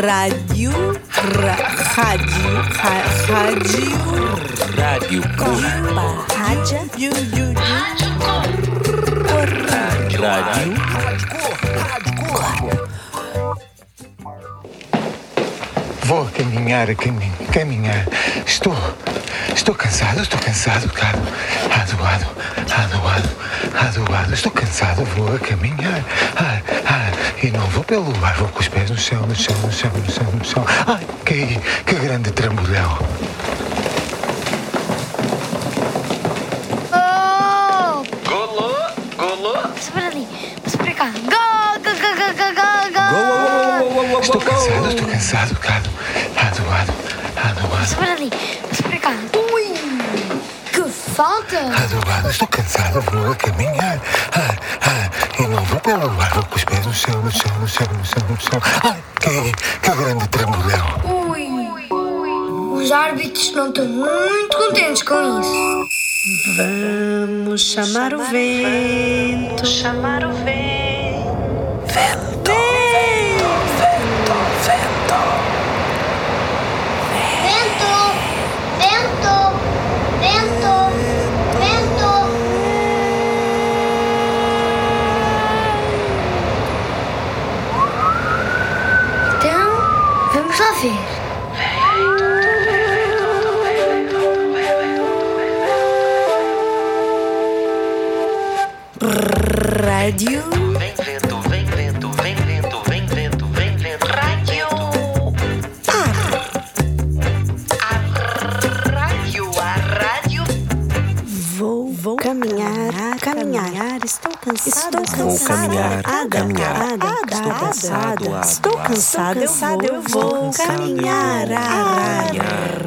Rádio. Ra, rádio. Ra, rádio. Rádio Copa. Rádio. Ju, ju, ju. Rádio Vou caminhar, a caminho, caminhar. Estou, estou cansado, estou cansado, cado. Adoado, adoado, adoado. Estou cansado, vou a caminhar. Ai, e não vou pelo ar, vou com os pés no chão, no chão, no chão, no chão, no chão. Ai, caí, que grande trambolhão. Golô, golô. Passa para ali, passa para cá. Go, go, go, go, go, go, go. Estou cansado, estou cansado, cado. Adoado, Passa adoado, para ali, passa para cá. Ui! Que falta! adoado. Estou cansado, vou a caminhar. Ai, ai, e não vou pelo ar, vou com os pés no chão, no chão, no chão, no chão, no chão. Ai, caí, que grande trambolhão. Ui! Os árbitros não estão muito contentes com isso. Vamos chamar o vento. Chamar o vento. Vento. Vento! Radio Vou caminhar, Ada, caminhar. ada, Estou ada, cansado, Estou ada. cansada, eu vou, eu vou caminhar. ah,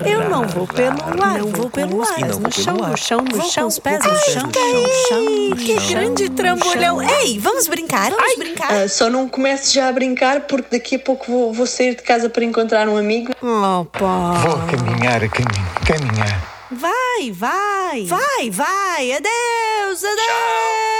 Eu não vou pelo ar, não vou pelo ar. No chão, no chão, no chão, os pés no chão. no chão, Que grande trambolhão. Ei, vamos brincar, vamos brincar. Ah, só não comece já a brincar porque daqui a pouco vou, sair de casa para encontrar um amigo. Opa. Vou caminhar, caminhar. Vai, vai. Vai, vai. Adeus, adeus.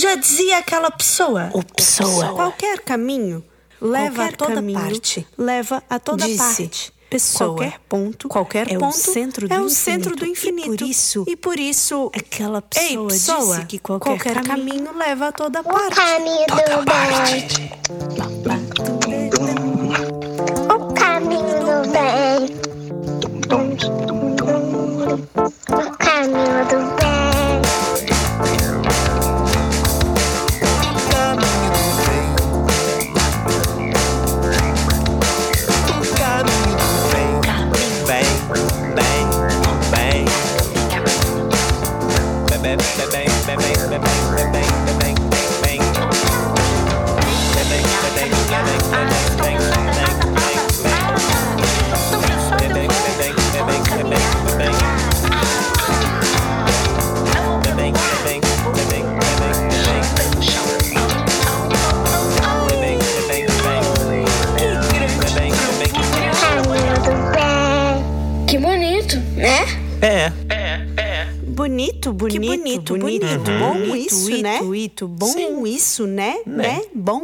Já dizia aquela pessoa. O pessoa. Qualquer caminho leva a toda parte. Leva a toda parte. Pessoa. Qualquer ponto. Qualquer é o ponto centro do é o infinito. centro do E infinito. por isso, e por isso aquela Ei, pessoa, pessoa, disse que qualquer, caminho, leva a toda parte. caminho do bem. O caminho do bem. Bonito, bonito, bonito, bonito. Bom isso, né? Ito, bom isso, né? Né? Bom.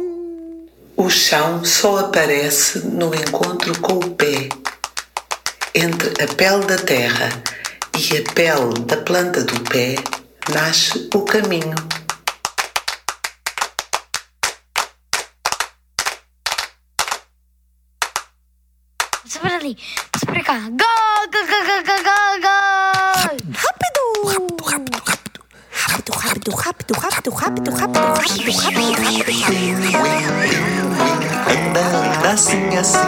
O chão só aparece no encontro com o pé. Entre a pele da terra e a pele da planta do pé nasce o caminho. Passa para ali, passa para cá. Go, go, go, go, go, go, go. Rápido! Rápido, rápido, rápido. Rápido, rápido, rápido, rápido, rápido, rápido, rápido, rápido, rápido. Anda assim, assim.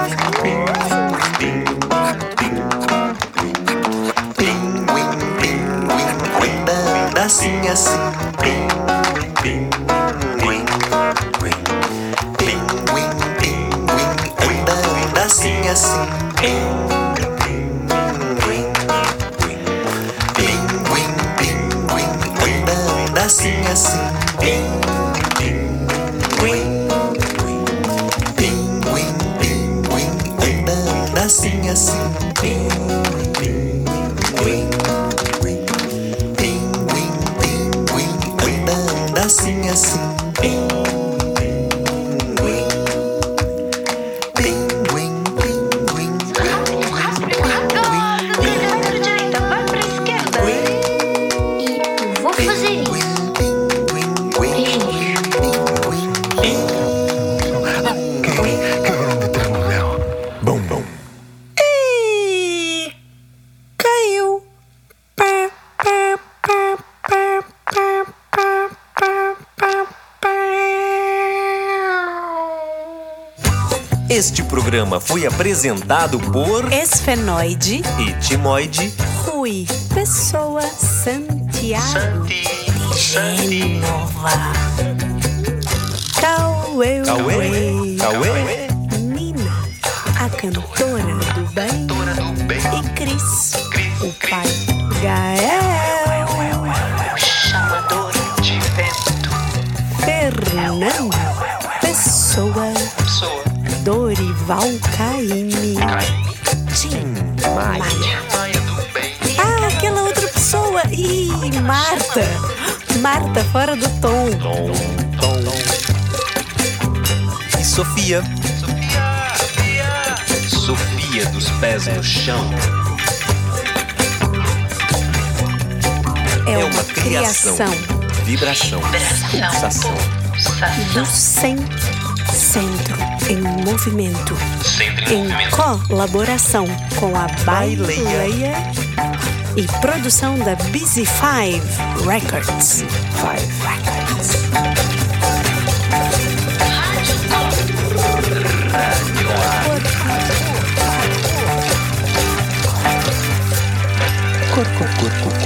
Pinguim, pinguim. Anda assim, assim. Pinguim, assim, assim. Pinguim, Ei. E... Caiu. Pá, pá, pá, pá, pá, pá, pá, pá, pá. Este programa foi apresentado por Esfenoide e Timoide Rui Pessoa Santiago Santi, Santi. Genova Cauê Cauê Cauê, Cauê. Fernando, Pessoa, Pessoa. Dorival Caymmi, Tim, Maia. Maia do bem. Ah, aquela outra pessoa! Ih, Marta! Marta, fora do tom. Tom, Tom e Sofia. Sofia dos pés no chão. É É uma uma criação, criação vibração, pulsação. Do Sem Centro em Movimento. Em colaboração com a Baileia e produção da Busy Five Records. Five. Corpo, corpo,